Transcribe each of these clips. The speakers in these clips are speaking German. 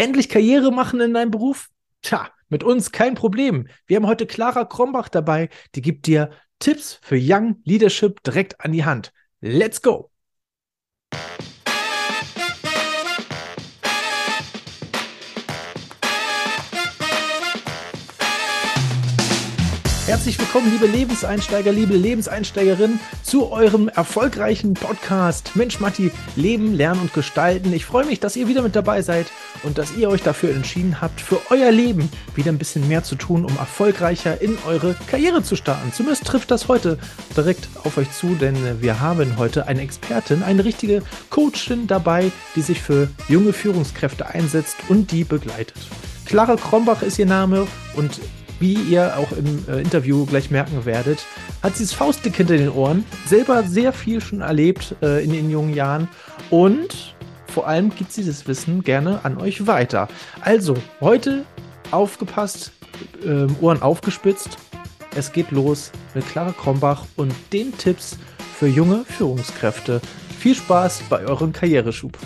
Endlich Karriere machen in deinem Beruf? Tja, mit uns kein Problem. Wir haben heute Clara Krombach dabei, die gibt dir Tipps für Young Leadership direkt an die Hand. Let's go! Herzlich willkommen, liebe Lebenseinsteiger, liebe Lebenseinsteigerinnen, zu eurem erfolgreichen Podcast Mensch Matti, Leben, Lernen und Gestalten. Ich freue mich, dass ihr wieder mit dabei seid und dass ihr euch dafür entschieden habt, für euer Leben wieder ein bisschen mehr zu tun, um erfolgreicher in eure Karriere zu starten. Zumindest trifft das heute direkt auf euch zu, denn wir haben heute eine Expertin, eine richtige Coachin dabei, die sich für junge Führungskräfte einsetzt und die begleitet. Clara Krombach ist ihr Name und wie ihr auch im äh, Interview gleich merken werdet, hat sie das Faustdick hinter den Ohren, selber sehr viel schon erlebt äh, in den jungen Jahren und vor allem gibt sie das Wissen gerne an euch weiter. Also, heute aufgepasst, äh, Ohren aufgespitzt. Es geht los mit Clara Krombach und den Tipps für junge Führungskräfte. Viel Spaß bei eurem Karriereschub.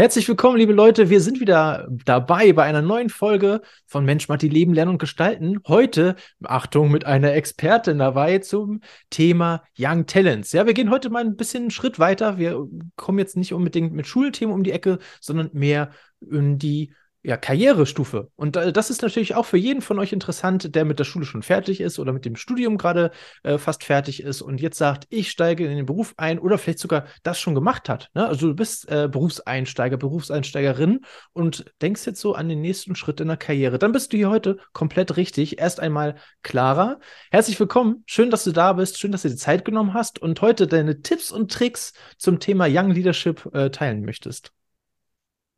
Herzlich willkommen, liebe Leute. Wir sind wieder dabei bei einer neuen Folge von Mensch, Matti, Leben, Lernen und Gestalten. Heute, Achtung, mit einer Expertin dabei zum Thema Young Talents. Ja, wir gehen heute mal ein bisschen einen Schritt weiter. Wir kommen jetzt nicht unbedingt mit Schulthemen um die Ecke, sondern mehr in die ja, Karrierestufe. Und äh, das ist natürlich auch für jeden von euch interessant, der mit der Schule schon fertig ist oder mit dem Studium gerade äh, fast fertig ist und jetzt sagt, ich steige in den Beruf ein oder vielleicht sogar das schon gemacht hat. Ne? Also du bist äh, Berufseinsteiger, Berufseinsteigerin und denkst jetzt so an den nächsten Schritt in der Karriere. Dann bist du hier heute komplett richtig. Erst einmal Clara. Herzlich willkommen. Schön, dass du da bist. Schön, dass du dir Zeit genommen hast und heute deine Tipps und Tricks zum Thema Young Leadership äh, teilen möchtest.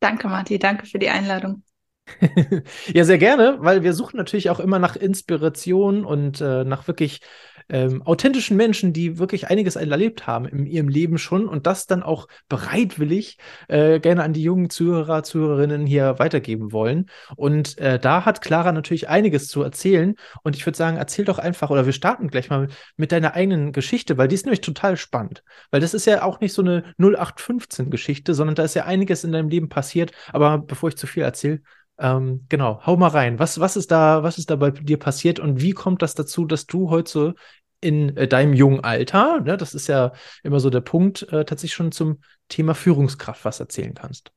Danke, Marti, danke für die Einladung. ja, sehr gerne, weil wir suchen natürlich auch immer nach Inspiration und äh, nach wirklich ähm, authentischen Menschen, die wirklich einiges erlebt haben in ihrem Leben schon und das dann auch bereitwillig äh, gerne an die jungen Zuhörer, Zuhörerinnen hier weitergeben wollen. Und äh, da hat Clara natürlich einiges zu erzählen. Und ich würde sagen, erzähl doch einfach, oder wir starten gleich mal mit deiner eigenen Geschichte, weil die ist nämlich total spannend. Weil das ist ja auch nicht so eine 0815-Geschichte, sondern da ist ja einiges in deinem Leben passiert. Aber bevor ich zu viel erzähle, ähm, genau, hau mal rein. Was, was, ist da, was ist da bei dir passiert und wie kommt das dazu, dass du heute in äh, deinem jungen Alter, ne, das ist ja immer so der Punkt, äh, tatsächlich schon zum Thema Führungskraft was erzählen kannst?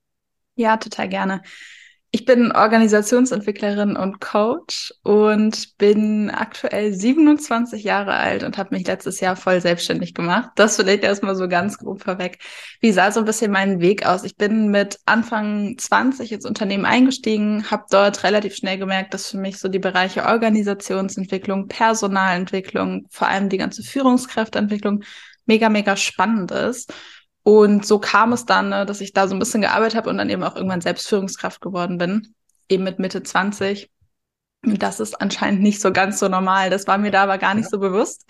Ja, total gerne. Ich bin Organisationsentwicklerin und Coach und bin aktuell 27 Jahre alt und habe mich letztes Jahr voll selbstständig gemacht. Das vielleicht erstmal so ganz grob vorweg. Wie sah so ein bisschen mein Weg aus? Ich bin mit Anfang 20 ins Unternehmen eingestiegen, habe dort relativ schnell gemerkt, dass für mich so die Bereiche Organisationsentwicklung, Personalentwicklung, vor allem die ganze Führungskräfteentwicklung mega, mega spannend ist. Und so kam es dann, ne, dass ich da so ein bisschen gearbeitet habe und dann eben auch irgendwann Selbstführungskraft geworden bin, eben mit Mitte 20. Und das ist anscheinend nicht so ganz so normal. Das war mir da aber gar nicht so bewusst,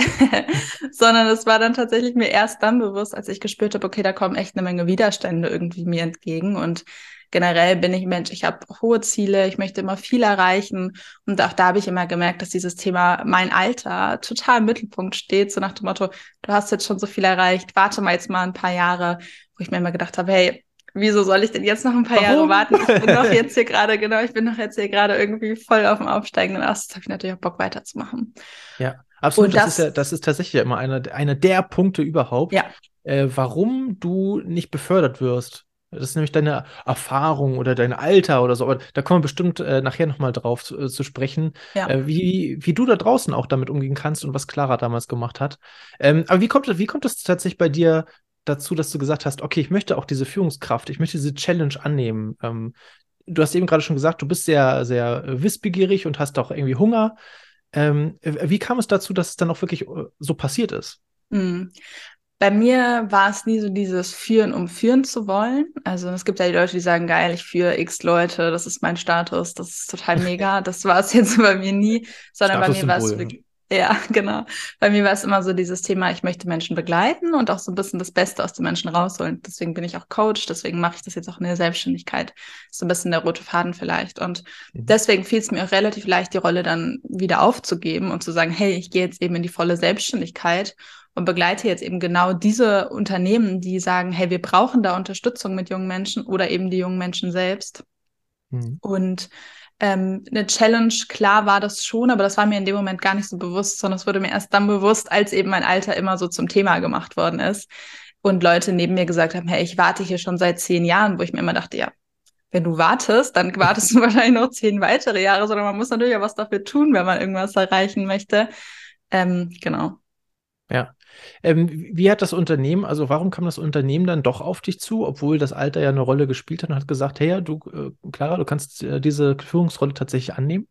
sondern es war dann tatsächlich mir erst dann bewusst, als ich gespürt habe, okay, da kommen echt eine Menge Widerstände irgendwie mir entgegen und generell bin ich Mensch, ich habe hohe Ziele, ich möchte immer viel erreichen. Und auch da habe ich immer gemerkt, dass dieses Thema mein Alter total im Mittelpunkt steht, so nach dem Motto, du hast jetzt schon so viel erreicht, warte mal jetzt mal ein paar Jahre, wo ich mir immer gedacht habe, hey, wieso soll ich denn jetzt noch ein paar Warum? Jahre warten? Ich bin doch jetzt hier gerade, genau, ich bin doch jetzt hier gerade irgendwie voll auf dem aufsteigenden Ast. habe ich natürlich auch Bock weiterzumachen. Ja, absolut. Das, das, ist ja, das ist tatsächlich immer einer einer der Punkte überhaupt, ja. äh, warum du nicht befördert wirst. Das ist nämlich deine Erfahrung oder dein Alter oder so. Aber da kommen wir bestimmt äh, nachher nochmal drauf zu, äh, zu sprechen, ja. äh, wie, wie du da draußen auch damit umgehen kannst und was Clara damals gemacht hat. Ähm, aber wie kommt, wie kommt es tatsächlich bei dir dazu, dass du gesagt hast, okay, ich möchte auch diese Führungskraft, ich möchte diese Challenge annehmen? Ähm, du hast eben gerade schon gesagt, du bist sehr, sehr wissbegierig und hast auch irgendwie Hunger. Ähm, wie kam es dazu, dass es dann auch wirklich äh, so passiert ist? Bei mir war es nie so dieses Führen, um führen zu wollen. Also es gibt ja die Leute, die sagen, geil, ich führe x Leute, das ist mein Status, das ist total mega. Das war es jetzt bei mir nie, sondern bei mir war es Ja, genau. Bei mir war es immer so dieses Thema, ich möchte Menschen begleiten und auch so ein bisschen das Beste aus den Menschen rausholen. Deswegen bin ich auch Coach, deswegen mache ich das jetzt auch in der Selbstständigkeit. So ein bisschen der rote Faden vielleicht. Und mhm. deswegen fiel es mir auch relativ leicht, die Rolle dann wieder aufzugeben und zu sagen, hey, ich gehe jetzt eben in die volle Selbstständigkeit und begleite jetzt eben genau diese Unternehmen, die sagen, hey, wir brauchen da Unterstützung mit jungen Menschen oder eben die jungen Menschen selbst. Mhm. Und ähm, eine Challenge, klar war das schon, aber das war mir in dem Moment gar nicht so bewusst, sondern es wurde mir erst dann bewusst, als eben mein Alter immer so zum Thema gemacht worden ist und Leute neben mir gesagt haben, hey, ich warte hier schon seit zehn Jahren, wo ich mir immer dachte, ja, wenn du wartest, dann wartest du wahrscheinlich noch zehn weitere Jahre, sondern man muss natürlich auch was dafür tun, wenn man irgendwas erreichen möchte. Ähm, genau. Ja. Ähm, wie hat das Unternehmen, also warum kam das Unternehmen dann doch auf dich zu, obwohl das Alter ja eine Rolle gespielt hat und hat gesagt, hey, du, äh, Clara, du kannst äh, diese Führungsrolle tatsächlich annehmen?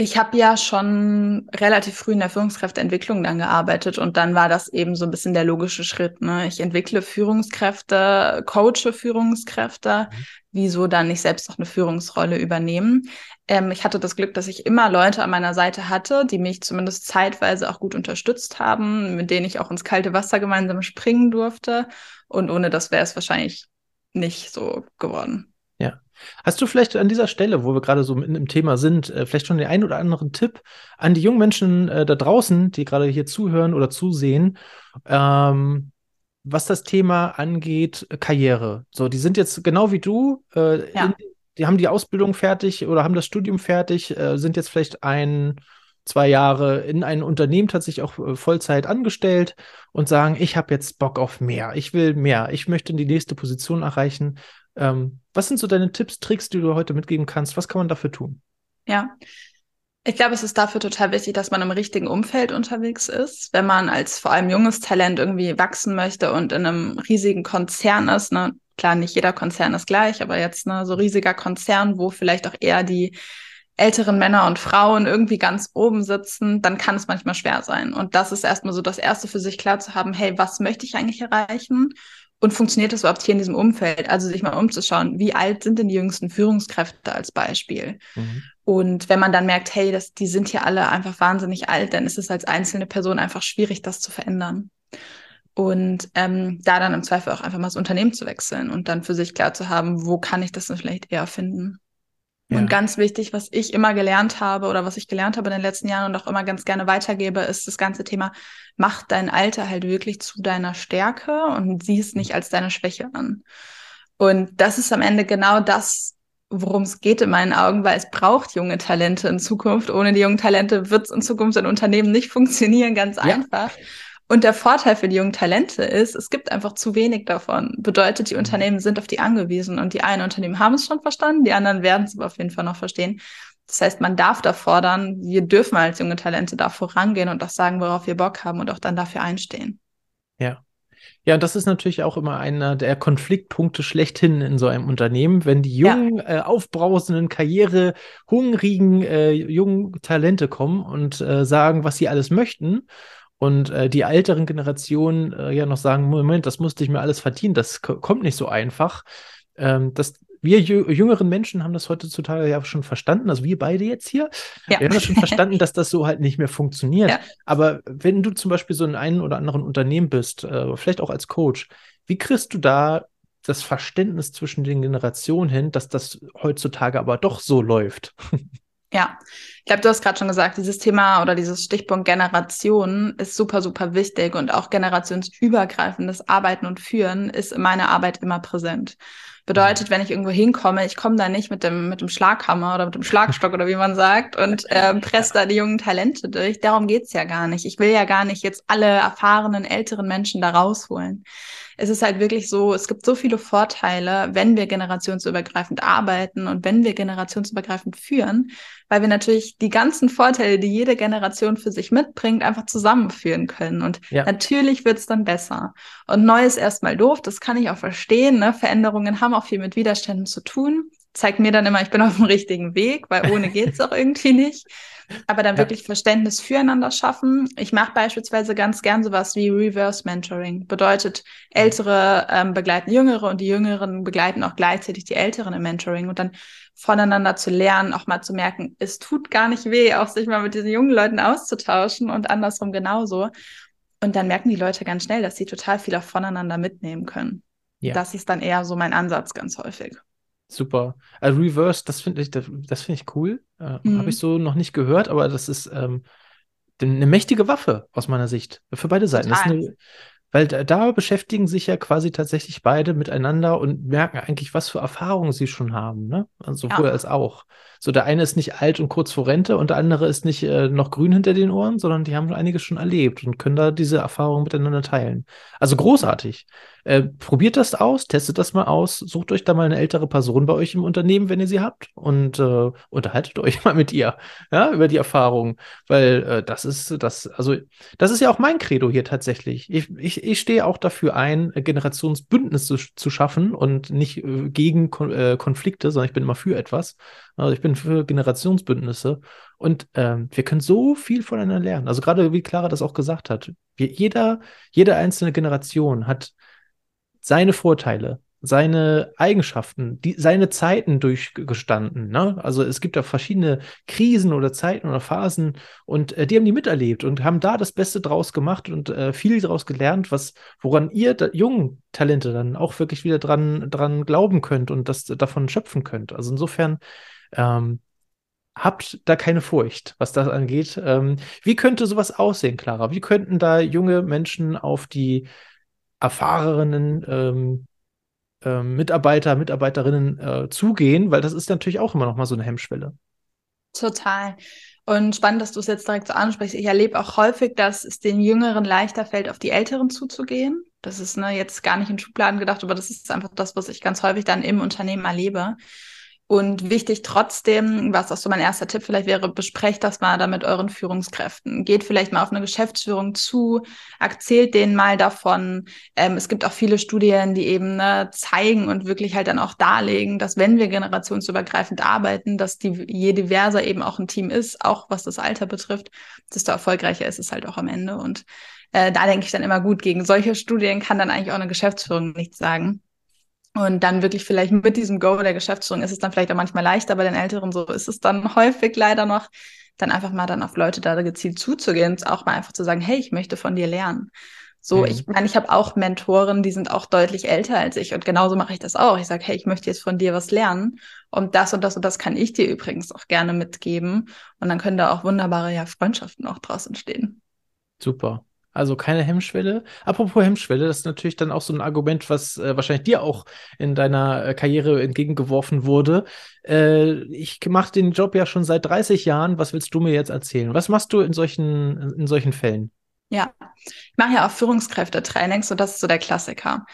Ich habe ja schon relativ früh in der Führungskräfteentwicklung dann gearbeitet und dann war das eben so ein bisschen der logische Schritt. Ne? Ich entwickle Führungskräfte, coache Führungskräfte. Mhm. Wieso dann nicht selbst noch eine Führungsrolle übernehmen? Ähm, ich hatte das Glück, dass ich immer Leute an meiner Seite hatte, die mich zumindest zeitweise auch gut unterstützt haben, mit denen ich auch ins kalte Wasser gemeinsam springen durfte. Und ohne das wäre es wahrscheinlich nicht so geworden. Hast du vielleicht an dieser Stelle, wo wir gerade so mitten im Thema sind, äh, vielleicht schon den einen oder anderen Tipp an die jungen Menschen äh, da draußen, die gerade hier zuhören oder zusehen, ähm, was das Thema angeht, Karriere? So, die sind jetzt genau wie du, äh, ja. in, die haben die Ausbildung fertig oder haben das Studium fertig, äh, sind jetzt vielleicht ein, zwei Jahre in ein Unternehmen tatsächlich auch äh, Vollzeit angestellt und sagen, ich habe jetzt Bock auf mehr, ich will mehr, ich möchte in die nächste Position erreichen. Ähm, was sind so deine Tipps, Tricks, die du heute mitgeben kannst? Was kann man dafür tun? Ja, ich glaube, es ist dafür total wichtig, dass man im richtigen Umfeld unterwegs ist. Wenn man als vor allem junges Talent irgendwie wachsen möchte und in einem riesigen Konzern ist, ne, klar, nicht jeder Konzern ist gleich, aber jetzt ne, so riesiger Konzern, wo vielleicht auch eher die älteren Männer und Frauen irgendwie ganz oben sitzen, dann kann es manchmal schwer sein. Und das ist erstmal so das Erste für sich klar zu haben, hey, was möchte ich eigentlich erreichen? Und funktioniert das überhaupt hier in diesem Umfeld? Also sich mal umzuschauen, wie alt sind denn die jüngsten Führungskräfte als Beispiel? Mhm. Und wenn man dann merkt, hey, das, die sind hier alle einfach wahnsinnig alt, dann ist es als einzelne Person einfach schwierig, das zu verändern. Und ähm, da dann im Zweifel auch einfach mal das Unternehmen zu wechseln und dann für sich klar zu haben, wo kann ich das denn vielleicht eher finden? Ja. Und ganz wichtig, was ich immer gelernt habe oder was ich gelernt habe in den letzten Jahren und auch immer ganz gerne weitergebe, ist das ganze Thema, mach dein Alter halt wirklich zu deiner Stärke und sieh es nicht als deine Schwäche an. Und das ist am Ende genau das, worum es geht in meinen Augen, weil es braucht junge Talente in Zukunft. Ohne die jungen Talente wird es in Zukunft in Unternehmen nicht funktionieren, ganz ja. einfach. Und der Vorteil für die jungen Talente ist, es gibt einfach zu wenig davon. Bedeutet, die mhm. Unternehmen sind auf die angewiesen und die einen Unternehmen haben es schon verstanden, die anderen werden es aber auf jeden Fall noch verstehen. Das heißt, man darf da fordern, wir dürfen als junge Talente da vorangehen und auch sagen, worauf wir Bock haben und auch dann dafür einstehen. Ja. Ja, und das ist natürlich auch immer einer der Konfliktpunkte schlechthin in so einem Unternehmen, wenn die jungen, ja. äh, aufbrausenden, karrierehungrigen äh, jungen Talente kommen und äh, sagen, was sie alles möchten und äh, die älteren Generationen äh, ja noch sagen, Moment, das musste ich mir alles verdienen, das kommt nicht so einfach. Ähm, das, wir jüngeren Menschen haben das heutzutage ja schon verstanden, also wir beide jetzt hier, ja. wir haben das schon verstanden, dass das so halt nicht mehr funktioniert. Ja. Aber wenn du zum Beispiel so in einem oder anderen Unternehmen bist, äh, vielleicht auch als Coach, wie kriegst du da das Verständnis zwischen den Generationen hin, dass das heutzutage aber doch so läuft? Ja, ich glaube, du hast gerade schon gesagt, dieses Thema oder dieses Stichpunkt Generation ist super, super wichtig und auch generationsübergreifendes Arbeiten und Führen ist in meiner Arbeit immer präsent. Bedeutet, wenn ich irgendwo hinkomme, ich komme da nicht mit dem, mit dem Schlaghammer oder mit dem Schlagstock oder wie man sagt und äh, presse da die jungen Talente durch. Darum geht's ja gar nicht. Ich will ja gar nicht jetzt alle erfahrenen, älteren Menschen da rausholen es ist halt wirklich so, es gibt so viele Vorteile, wenn wir generationsübergreifend arbeiten und wenn wir generationsübergreifend führen, weil wir natürlich die ganzen Vorteile, die jede Generation für sich mitbringt, einfach zusammenführen können. Und ja. natürlich wird es dann besser. Und neu ist erstmal doof, das kann ich auch verstehen. Ne? Veränderungen haben auch viel mit Widerständen zu tun. Zeigt mir dann immer, ich bin auf dem richtigen Weg, weil ohne geht es auch irgendwie nicht. Aber dann ja. wirklich Verständnis füreinander schaffen. Ich mache beispielsweise ganz gern sowas wie Reverse Mentoring. Bedeutet, Ältere ähm, begleiten Jüngere und die Jüngeren begleiten auch gleichzeitig die Älteren im Mentoring und dann voneinander zu lernen, auch mal zu merken, es tut gar nicht weh, auch sich mal mit diesen jungen Leuten auszutauschen und andersrum genauso. Und dann merken die Leute ganz schnell, dass sie total viel auch voneinander mitnehmen können. Ja. Das ist dann eher so mein Ansatz ganz häufig. Super. Also Reverse, das finde ich, das, das finde ich cool. Äh, mhm. Habe ich so noch nicht gehört, aber das ist ähm, eine mächtige Waffe aus meiner Sicht. Für beide Seiten. Eine, weil da, da, beschäftigen sich ja quasi tatsächlich beide miteinander und merken eigentlich, was für Erfahrungen sie schon haben, ne? Also sowohl ja. als auch. So, der eine ist nicht alt und kurz vor Rente und der andere ist nicht äh, noch grün hinter den Ohren, sondern die haben einiges schon erlebt und können da diese Erfahrungen miteinander teilen. Also großartig. Äh, probiert das aus, testet das mal aus, sucht euch da mal eine ältere Person bei euch im Unternehmen, wenn ihr sie habt, und äh, unterhaltet euch mal mit ihr, ja, über die Erfahrungen. Weil äh, das ist, das, also, das ist ja auch mein Credo hier tatsächlich. Ich, ich, ich stehe auch dafür ein, Generationsbündnisse zu, schaffen und nicht äh, gegen Kon äh, Konflikte, sondern ich bin immer für etwas. Also ich bin für Generationsbündnisse und ähm, wir können so viel voneinander lernen. Also gerade wie Clara das auch gesagt hat, wir, jeder, jede einzelne Generation hat seine Vorteile, seine Eigenschaften, die, seine Zeiten durchgestanden. Ne? Also es gibt ja verschiedene Krisen oder Zeiten oder Phasen und äh, die haben die miterlebt und haben da das Beste draus gemacht und äh, viel draus gelernt, was woran ihr da, jungen Talente dann auch wirklich wieder dran dran glauben könnt und das davon schöpfen könnt. Also insofern ähm, habt da keine Furcht, was das angeht. Ähm, wie könnte sowas aussehen, Clara? Wie könnten da junge Menschen auf die erfahrenen ähm, äh, Mitarbeiter, Mitarbeiterinnen äh, zugehen, weil das ist natürlich auch immer noch mal so eine Hemmschwelle. Total. Und spannend, dass du es jetzt direkt so ansprichst. Ich erlebe auch häufig, dass es den Jüngeren leichter fällt, auf die Älteren zuzugehen. Das ist ne, jetzt gar nicht in Schubladen gedacht, aber das ist einfach das, was ich ganz häufig dann im Unternehmen erlebe. Und wichtig trotzdem, was auch so mein erster Tipp vielleicht wäre, besprecht das mal da mit euren Führungskräften. Geht vielleicht mal auf eine Geschäftsführung zu, erzählt denen mal davon. Ähm, es gibt auch viele Studien, die eben ne, zeigen und wirklich halt dann auch darlegen, dass wenn wir generationsübergreifend arbeiten, dass die, je diverser eben auch ein Team ist, auch was das Alter betrifft, desto erfolgreicher ist es halt auch am Ende. Und äh, da denke ich dann immer gut, gegen solche Studien kann dann eigentlich auch eine Geschäftsführung nichts sagen. Und dann wirklich vielleicht mit diesem Go der Geschäftsführung ist es dann vielleicht auch manchmal leichter, bei den Älteren so ist es dann häufig leider noch, dann einfach mal dann auf Leute da gezielt zuzugehen, auch mal einfach zu sagen, hey, ich möchte von dir lernen. So, mhm. ich meine, ich habe auch Mentoren, die sind auch deutlich älter als ich und genauso mache ich das auch. Ich sage, hey, ich möchte jetzt von dir was lernen und das und das und das kann ich dir übrigens auch gerne mitgeben und dann können da auch wunderbare ja Freundschaften auch draus entstehen. Super. Also keine Hemmschwelle. Apropos Hemmschwelle, das ist natürlich dann auch so ein Argument, was äh, wahrscheinlich dir auch in deiner äh, Karriere entgegengeworfen wurde. Äh, ich mache den Job ja schon seit 30 Jahren. Was willst du mir jetzt erzählen? Was machst du in solchen, in solchen Fällen? Ja, ich mache ja auch Führungskräftetrainings und das ist so der Klassiker.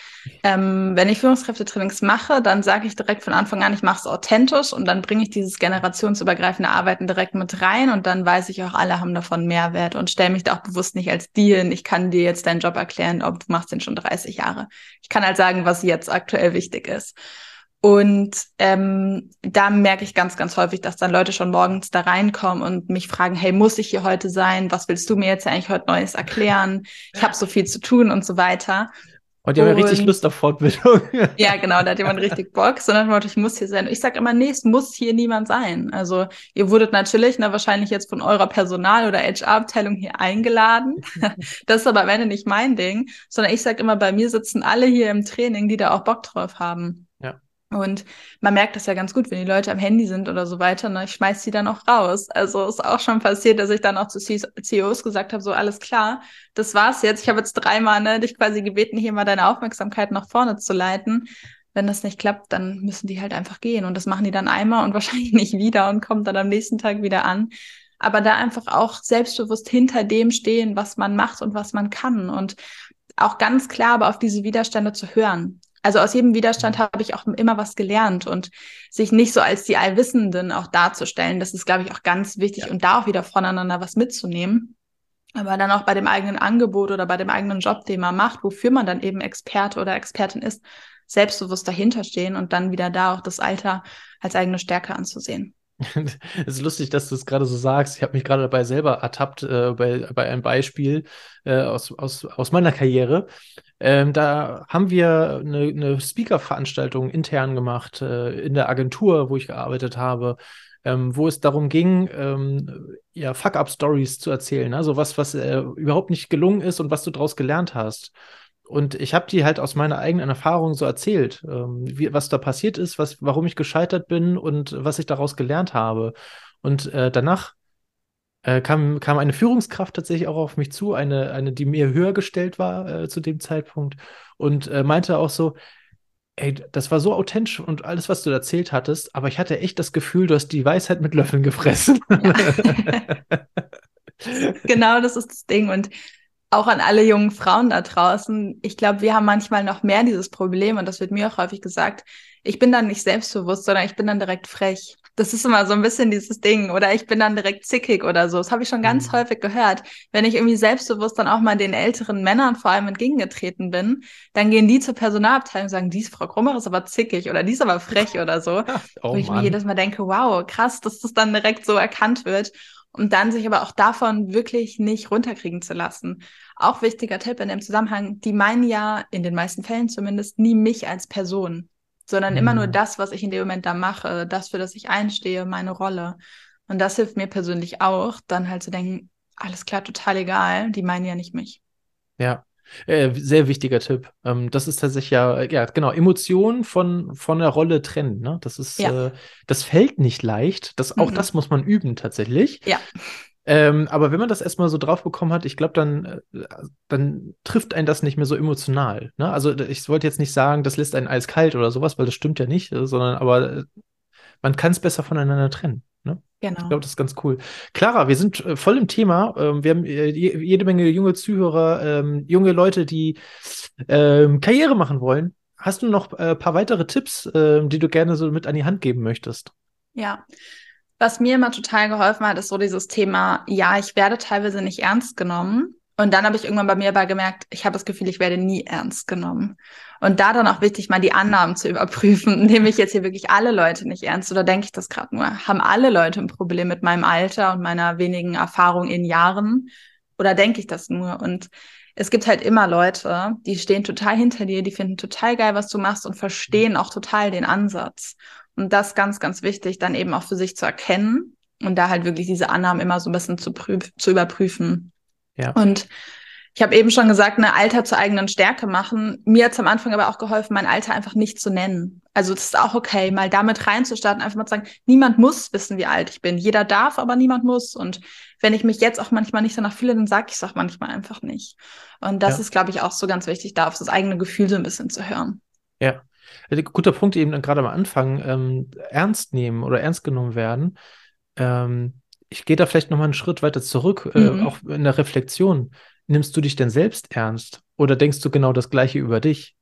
Ähm, wenn ich Führungskräftetrainings mache, dann sage ich direkt von Anfang an, ich mache es authentisch und dann bringe ich dieses generationsübergreifende Arbeiten direkt mit rein und dann weiß ich auch, alle haben davon Mehrwert und stelle mich da auch bewusst nicht als die hin. Ich kann dir jetzt deinen Job erklären, ob du machst den schon 30 Jahre. Ich kann halt sagen, was jetzt aktuell wichtig ist. Und ähm, da merke ich ganz, ganz häufig, dass dann Leute schon morgens da reinkommen und mich fragen, hey, muss ich hier heute sein? Was willst du mir jetzt eigentlich heute Neues erklären? Ich habe so viel zu tun und so weiter. Und die haben ja richtig Lust auf Fortbildung. ja, genau, da hat jemand richtig Bock, sondern ich muss hier sein. Ich sage immer, nee, es muss hier niemand sein. Also ihr wurdet natürlich na, wahrscheinlich jetzt von eurer Personal- oder HR-Abteilung hier eingeladen. das ist aber am Ende nicht mein Ding, sondern ich sage immer, bei mir sitzen alle hier im Training, die da auch Bock drauf haben. Und man merkt das ja ganz gut, wenn die Leute am Handy sind oder so weiter. Ne? Ich schmeiß die dann auch raus. Also ist auch schon passiert, dass ich dann auch zu CEOs gesagt habe, so alles klar, das war's jetzt. Ich habe jetzt dreimal ne, dich quasi gebeten, hier mal deine Aufmerksamkeit nach vorne zu leiten. Wenn das nicht klappt, dann müssen die halt einfach gehen. Und das machen die dann einmal und wahrscheinlich nicht wieder und kommen dann am nächsten Tag wieder an. Aber da einfach auch selbstbewusst hinter dem stehen, was man macht und was man kann. Und auch ganz klar aber auf diese Widerstände zu hören. Also aus jedem Widerstand habe ich auch immer was gelernt und sich nicht so als die Allwissenden auch darzustellen, das ist, glaube ich, auch ganz wichtig ja. und da auch wieder voneinander was mitzunehmen. Aber dann auch bei dem eigenen Angebot oder bei dem eigenen Job, den man macht, wofür man dann eben Experte oder Expertin ist, selbstbewusst dahinter stehen und dann wieder da auch das Alter als eigene Stärke anzusehen. Es ist lustig, dass du es gerade so sagst. Ich habe mich gerade dabei selber ertappt äh, bei, bei einem Beispiel äh, aus, aus, aus meiner Karriere. Ähm, da haben wir eine, eine Speaker-Veranstaltung intern gemacht äh, in der Agentur, wo ich gearbeitet habe, ähm, wo es darum ging, ähm, ja, Fuck-up-Stories zu erzählen. Also was, was äh, überhaupt nicht gelungen ist und was du daraus gelernt hast. Und ich habe die halt aus meiner eigenen Erfahrung so erzählt, ähm, wie, was da passiert ist, was, warum ich gescheitert bin und was ich daraus gelernt habe. Und äh, danach äh, kam, kam eine Führungskraft tatsächlich auch auf mich zu, eine, eine die mir höher gestellt war äh, zu dem Zeitpunkt und äh, meinte auch so, ey, das war so authentisch und alles, was du erzählt hattest, aber ich hatte echt das Gefühl, du hast die Weisheit mit Löffeln gefressen. Ja. genau, das ist das Ding. Und auch an alle jungen Frauen da draußen. Ich glaube, wir haben manchmal noch mehr dieses Problem und das wird mir auch häufig gesagt. Ich bin dann nicht selbstbewusst, sondern ich bin dann direkt frech. Das ist immer so ein bisschen dieses Ding. Oder ich bin dann direkt zickig oder so. Das habe ich schon ganz mhm. häufig gehört. Wenn ich irgendwie selbstbewusst dann auch mal den älteren Männern vor allem entgegengetreten bin, dann gehen die zur Personalabteilung und sagen, dies Frau Krummer ist aber zickig oder die ist aber frech oder so. oh, wo ich Mann. mir jedes Mal denke, wow, krass, dass das dann direkt so erkannt wird und dann sich aber auch davon wirklich nicht runterkriegen zu lassen. Auch wichtiger Tipp in dem Zusammenhang, die meinen ja in den meisten Fällen zumindest nie mich als Person, sondern mhm. immer nur mhm. das, was ich in dem Moment da mache, das, für das ich einstehe, meine Rolle. Und das hilft mir persönlich auch, dann halt zu denken, alles klar, total egal, die meinen ja nicht mich. Ja, äh, sehr wichtiger Tipp. Ähm, das ist tatsächlich ja, ja, genau, Emotionen von, von der Rolle trennen. Ne? Das ist, ja. äh, das fällt nicht leicht. Das, auch mhm. das muss man üben tatsächlich. Ja. Ähm, aber wenn man das erstmal so drauf bekommen hat, ich glaube, dann, äh, dann trifft einen das nicht mehr so emotional. Ne? Also ich wollte jetzt nicht sagen, das lässt einen eiskalt oder sowas, weil das stimmt ja nicht, äh, sondern aber man kann es besser voneinander trennen. Ne? Genau. Ich glaube, das ist ganz cool. Clara, wir sind äh, voll im Thema. Ähm, wir haben äh, jede Menge junge Zuhörer, ähm, junge Leute, die ähm, Karriere machen wollen. Hast du noch ein äh, paar weitere Tipps, die du gerne so mit an die Hand geben möchtest? Ja. Was mir immer total geholfen hat, ist so dieses Thema, ja, ich werde teilweise nicht ernst genommen. Und dann habe ich irgendwann bei mir aber gemerkt, ich habe das Gefühl, ich werde nie ernst genommen. Und da dann auch wichtig, mal die Annahmen zu überprüfen. Nehme ich jetzt hier wirklich alle Leute nicht ernst oder denke ich das gerade nur? Haben alle Leute ein Problem mit meinem Alter und meiner wenigen Erfahrung in Jahren? Oder denke ich das nur? Und es gibt halt immer Leute, die stehen total hinter dir, die finden total geil, was du machst und verstehen auch total den Ansatz. Und das ganz, ganz wichtig, dann eben auch für sich zu erkennen und da halt wirklich diese Annahmen immer so ein bisschen zu, zu überprüfen. Ja. Und ich habe eben schon gesagt, eine Alter zur eigenen Stärke machen. Mir hat es am Anfang aber auch geholfen, mein Alter einfach nicht zu nennen. Also es ist auch okay, mal damit reinzustarten, einfach mal zu sagen, niemand muss wissen, wie alt ich bin. Jeder darf, aber niemand muss. Und wenn ich mich jetzt auch manchmal nicht danach fühle, dann sage ich es auch manchmal einfach nicht. Und das ja. ist, glaube ich, auch so ganz wichtig, da auf das eigene Gefühl so ein bisschen zu hören. Ja. Guter Punkt eben gerade am Anfang, ähm, ernst nehmen oder ernst genommen werden. Ähm, ich gehe da vielleicht noch mal einen Schritt weiter zurück, äh, mhm. auch in der Reflexion. Nimmst du dich denn selbst ernst oder denkst du genau das Gleiche über dich?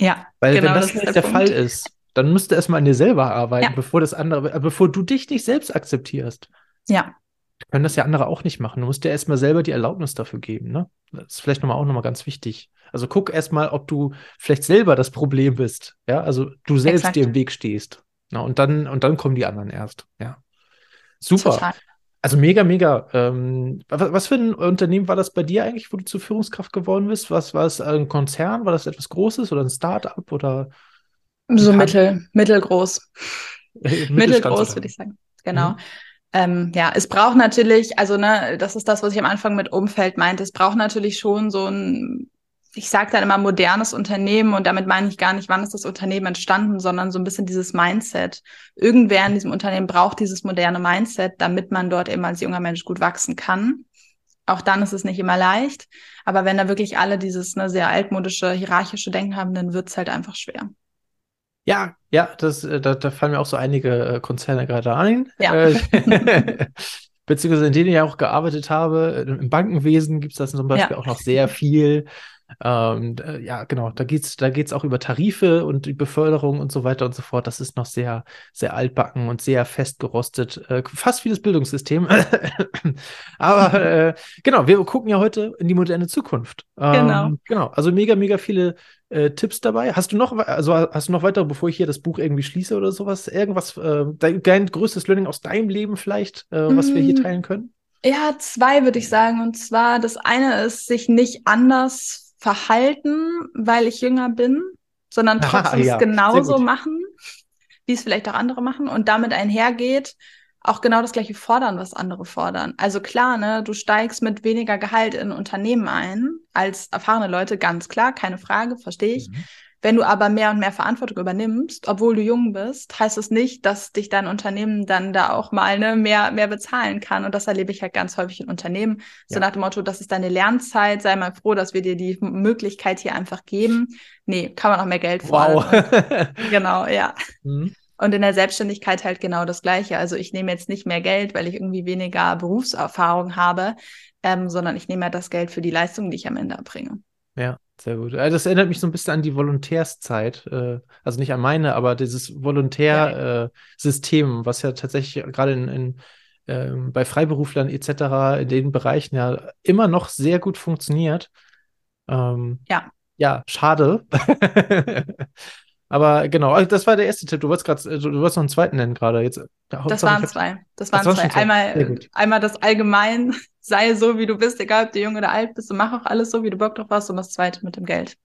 Ja, weil genau, wenn das, das nicht der, der Fall ist, dann musst du erstmal an dir selber arbeiten, ja. bevor das andere, äh, bevor du dich nicht selbst akzeptierst. Ja. Können das ja andere auch nicht machen. Du musst dir erstmal selber die Erlaubnis dafür geben, ne? Das ist vielleicht nochmal auch nochmal ganz wichtig. Also guck erstmal, ob du vielleicht selber das Problem bist. Ja, also du selbst Exakt. dir im Weg stehst. Na, und dann, und dann kommen die anderen erst. Ja. Super. Total. Also mega, mega. Ähm, was für ein Unternehmen war das bei dir eigentlich, wo du zur Führungskraft geworden bist? Was war es ein Konzern? War das etwas Großes oder ein Start-up oder? So mittel, mittelgroß. mittelgroß, würde ich sagen. Genau. Mhm. Ähm, ja, es braucht natürlich, also ne, das ist das, was ich am Anfang mit Umfeld meinte. Es braucht natürlich schon so ein ich sage dann immer modernes Unternehmen und damit meine ich gar nicht, wann ist das Unternehmen entstanden, sondern so ein bisschen dieses Mindset. Irgendwer in diesem Unternehmen braucht dieses moderne Mindset, damit man dort eben als junger Mensch gut wachsen kann. Auch dann ist es nicht immer leicht. Aber wenn da wirklich alle dieses ne, sehr altmodische, hierarchische Denken haben, dann wird es halt einfach schwer. Ja, ja, das, äh, da, da fallen mir auch so einige äh, Konzerne gerade ein. Ja. Äh, beziehungsweise in denen ich auch gearbeitet habe. Im Bankenwesen gibt es das zum Beispiel ja. auch noch sehr viel. Ähm, ja, genau, da geht's, da geht's auch über Tarife und die Beförderung und so weiter und so fort. Das ist noch sehr, sehr altbacken und sehr festgerostet, äh, fast wie das Bildungssystem. Aber äh, genau, wir gucken ja heute in die moderne Zukunft. Ähm, genau. Genau, also mega, mega viele äh, Tipps dabei. Hast du noch, also hast du noch weitere, bevor ich hier das Buch irgendwie schließe oder sowas? Irgendwas, äh, dein, dein größtes Learning aus deinem Leben vielleicht, äh, was mm. wir hier mm. teilen können? Ja, zwei würde ich sagen. Und zwar, das eine ist, sich nicht anders verhalten, weil ich jünger bin, sondern trotzdem ja, es genauso machen, wie es vielleicht auch andere machen und damit einhergeht, auch genau das gleiche fordern, was andere fordern. Also klar, ne, du steigst mit weniger Gehalt in Unternehmen ein als erfahrene Leute, ganz klar, keine Frage, verstehe ich. Mhm. Wenn du aber mehr und mehr Verantwortung übernimmst, obwohl du jung bist, heißt es das nicht, dass dich dein Unternehmen dann da auch mal ne, mehr, mehr bezahlen kann. Und das erlebe ich halt ganz häufig in Unternehmen. So ja. nach dem Motto, das ist deine Lernzeit, sei mal froh, dass wir dir die Möglichkeit hier einfach geben. Nee, kann man auch mehr Geld fordern. Wow. genau, ja. Mhm. Und in der Selbstständigkeit halt genau das Gleiche. Also ich nehme jetzt nicht mehr Geld, weil ich irgendwie weniger Berufserfahrung habe, ähm, sondern ich nehme ja das Geld für die Leistung, die ich am Ende erbringe. Ja, sehr gut. Äh, das erinnert mich so ein bisschen an die Volontärszeit. Äh, also nicht an meine, aber dieses Volontärsystem, ja. was ja tatsächlich gerade in, in ähm, bei Freiberuflern etc. in den Bereichen ja immer noch sehr gut funktioniert. Ähm, ja. Ja, schade. Aber genau, also das war der erste Tipp. Du wolltest gerade, du, wolltest noch einen zweiten nennen gerade. Jetzt, das waren zwei. Das waren zwei. Einmal, einmal das Allgemein, sei so, wie du bist, egal ob du jung oder alt bist, und mach auch alles so, wie du Bock drauf hast. Und das zweite mit dem Geld.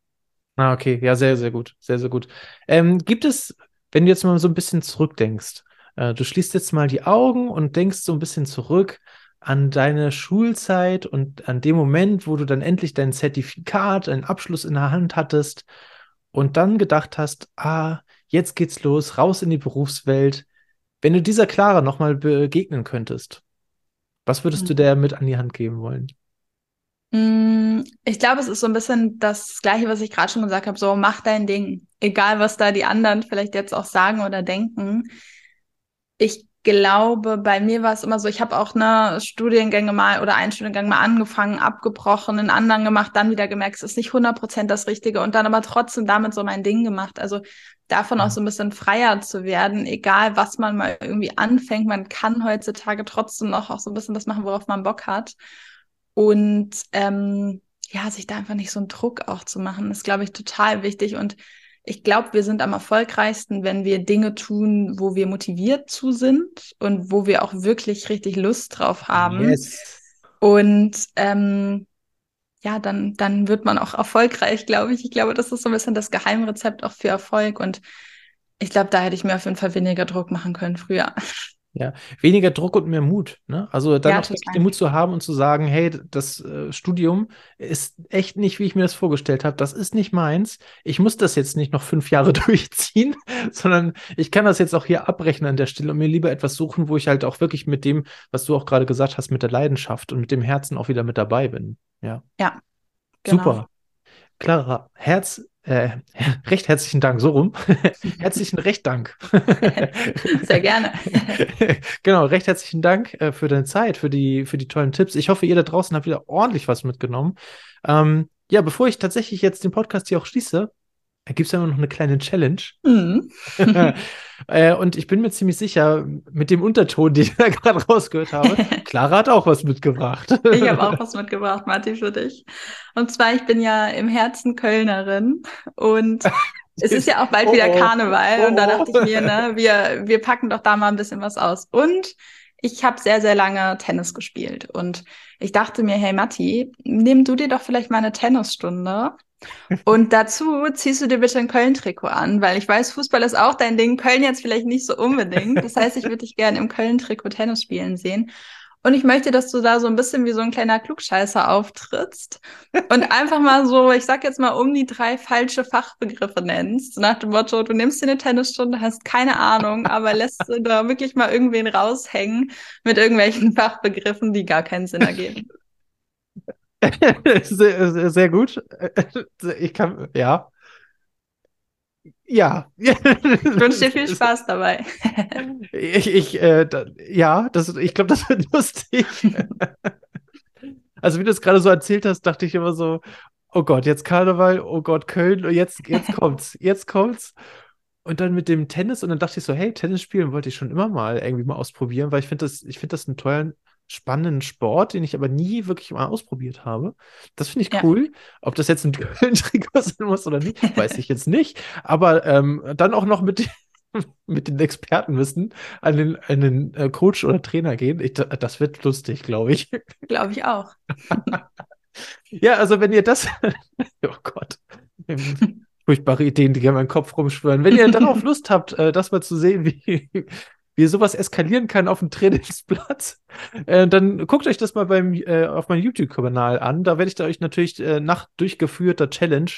Ah, okay. Ja, sehr, sehr gut. Sehr, sehr gut. Ähm, gibt es, wenn du jetzt mal so ein bisschen zurückdenkst, äh, du schließt jetzt mal die Augen und denkst so ein bisschen zurück an deine Schulzeit und an dem Moment, wo du dann endlich dein Zertifikat, deinen Abschluss in der Hand hattest und dann gedacht hast, ah, jetzt geht's los, raus in die Berufswelt. Wenn du dieser Clara nochmal begegnen könntest, was würdest mhm. du der mit an die Hand geben wollen? Mm, ich glaube, es ist so ein bisschen das Gleiche, was ich gerade schon gesagt habe. So, mach dein Ding. Egal, was da die anderen vielleicht jetzt auch sagen oder denken. Ich glaube, bei mir war es immer so, ich habe auch ne Studiengänge mal oder einen Studiengang mal angefangen, abgebrochen, einen anderen gemacht, dann wieder gemerkt, es ist nicht 100% das Richtige und dann aber trotzdem damit so mein Ding gemacht. Also davon auch so ein bisschen freier zu werden, egal was man mal irgendwie anfängt, man kann heutzutage trotzdem noch auch so ein bisschen das machen, worauf man Bock hat. Und ähm, ja, sich da einfach nicht so einen Druck auch zu machen, ist, glaube ich, total wichtig und ich glaube, wir sind am erfolgreichsten, wenn wir Dinge tun, wo wir motiviert zu sind und wo wir auch wirklich richtig Lust drauf haben. Yes. Und ähm, ja, dann, dann wird man auch erfolgreich, glaube ich. Ich glaube, das ist so ein bisschen das Geheimrezept auch für Erfolg. Und ich glaube, da hätte ich mir auf jeden Fall weniger Druck machen können früher. Ja, weniger Druck und mehr Mut. Ne? Also dann ja, auch den Mut zu haben und zu sagen, hey, das äh, Studium ist echt nicht, wie ich mir das vorgestellt habe. Das ist nicht meins. Ich muss das jetzt nicht noch fünf Jahre durchziehen, sondern ich kann das jetzt auch hier abbrechen an der Stelle und mir lieber etwas suchen, wo ich halt auch wirklich mit dem, was du auch gerade gesagt hast, mit der Leidenschaft und mit dem Herzen auch wieder mit dabei bin. Ja. Ja. Genau. Super. Clara, Herz, äh, recht herzlichen Dank, so rum. herzlichen Recht Dank. Sehr gerne. genau, recht herzlichen Dank äh, für deine Zeit, für die, für die tollen Tipps. Ich hoffe, ihr da draußen habt wieder ordentlich was mitgenommen. Ähm, ja, bevor ich tatsächlich jetzt den Podcast hier auch schließe, da gibt es ja noch eine kleine Challenge. Mhm. äh, und ich bin mir ziemlich sicher, mit dem Unterton, den ich da gerade rausgehört habe, Clara hat auch was mitgebracht. ich habe auch was mitgebracht, Martin, für dich. Und zwar, ich bin ja im Herzen Kölnerin und es ist ja auch bald oh, wieder oh. Karneval oh, und da dachte ich mir, ne, wir, wir packen doch da mal ein bisschen was aus. Und ich habe sehr, sehr lange Tennis gespielt und ich dachte mir, hey Matti, nimm du dir doch vielleicht mal eine Tennisstunde und dazu ziehst du dir bitte ein Köln-Trikot an, weil ich weiß, Fußball ist auch dein Ding. Köln jetzt vielleicht nicht so unbedingt. Das heißt, ich würde dich gerne im Köln-Trikot Tennis spielen sehen. Und ich möchte, dass du da so ein bisschen wie so ein kleiner Klugscheißer auftrittst und einfach mal so, ich sag jetzt mal, um die drei falsche Fachbegriffe nennst. Nach dem Motto, du nimmst dir eine Tennisstunde, hast keine Ahnung, aber lässt da wirklich mal irgendwen raushängen mit irgendwelchen Fachbegriffen, die gar keinen Sinn ergeben. Sehr, sehr gut. Ich kann, ja. Ja. Ich wünsche dir viel Spaß dabei. Ich, ich äh, da, ja, das, ich glaube, das wird lustig. Also, wie du es gerade so erzählt hast, dachte ich immer so, oh Gott, jetzt Karneval, oh Gott, Köln, jetzt, jetzt kommt's, jetzt kommt's. Und dann mit dem Tennis und dann dachte ich so, hey, Tennis spielen wollte ich schon immer mal irgendwie mal ausprobieren, weil ich finde das, ich finde das einen tollen, spannenden Sport, den ich aber nie wirklich mal ausprobiert habe. Das finde ich ja. cool. Ob das jetzt ein Köln-Trikot sein muss oder nicht, weiß ich jetzt nicht. Aber ähm, dann auch noch mit, mit den Expertenwissen an den, an den äh, Coach oder Trainer gehen. Ich, das wird lustig, glaube ich. Glaube ich auch. ja, also wenn ihr das, oh Gott, furchtbare Ideen, die in meinem Kopf rumschwören. Wenn ihr darauf Lust habt, äh, das mal zu sehen, wie, wie sowas eskalieren kann auf dem Trainingsplatz, äh, dann guckt euch das mal beim, äh, auf meinem YouTube-Kanal an. Da werde ich da euch natürlich äh, nach durchgeführter Challenge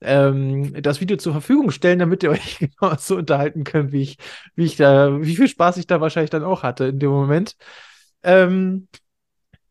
ähm, das Video zur Verfügung stellen, damit ihr euch genau so unterhalten könnt, wie ich, wie ich da, wie viel Spaß ich da wahrscheinlich dann auch hatte in dem Moment. Ähm,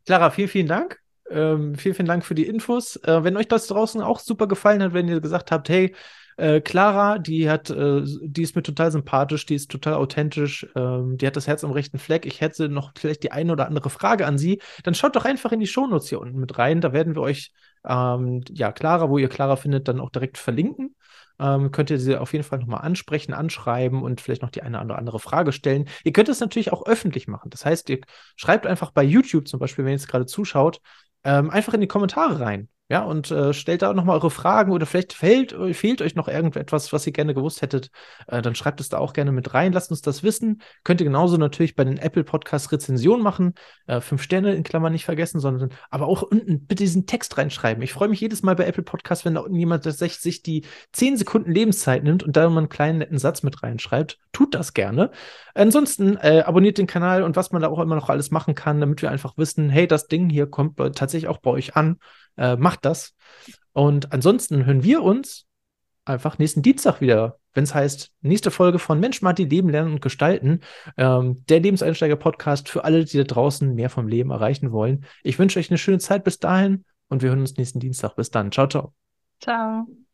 Clara, vielen, vielen Dank. Ähm, vielen, vielen Dank für die Infos. Äh, wenn euch das draußen auch super gefallen hat, wenn ihr gesagt habt, hey, äh, Clara, die hat, äh, die ist mir total sympathisch, die ist total authentisch, ähm, die hat das Herz am rechten Fleck. Ich hätte noch vielleicht die eine oder andere Frage an sie. Dann schaut doch einfach in die Shownotes hier unten mit rein. Da werden wir euch, ähm, ja, Clara, wo ihr Clara findet, dann auch direkt verlinken. Ähm, könnt ihr sie auf jeden Fall nochmal ansprechen, anschreiben und vielleicht noch die eine oder andere Frage stellen. Ihr könnt es natürlich auch öffentlich machen. Das heißt, ihr schreibt einfach bei YouTube zum Beispiel, wenn ihr jetzt gerade zuschaut, ähm, einfach in die Kommentare rein. Ja, und äh, stellt da nochmal eure Fragen oder vielleicht fehlt, fehlt euch noch irgendetwas, was ihr gerne gewusst hättet, äh, dann schreibt es da auch gerne mit rein. Lasst uns das wissen. Könnt ihr genauso natürlich bei den Apple Podcast Rezensionen machen. Äh, fünf Sterne in Klammern nicht vergessen, sondern aber auch unten bitte diesen Text reinschreiben. Ich freue mich jedes Mal bei Apple Podcast, wenn da unten jemand sich die zehn Sekunden Lebenszeit nimmt und da mal einen kleinen netten Satz mit reinschreibt. Tut das gerne. Ansonsten äh, abonniert den Kanal und was man da auch immer noch alles machen kann, damit wir einfach wissen, hey, das Ding hier kommt tatsächlich auch bei euch an äh, macht das. Und ansonsten hören wir uns einfach nächsten Dienstag wieder, wenn es heißt, nächste Folge von Mensch, Marti, Leben, Lernen und Gestalten. Ähm, der Lebenseinsteiger-Podcast für alle, die da draußen mehr vom Leben erreichen wollen. Ich wünsche euch eine schöne Zeit bis dahin und wir hören uns nächsten Dienstag. Bis dann. Ciao, ciao. Ciao.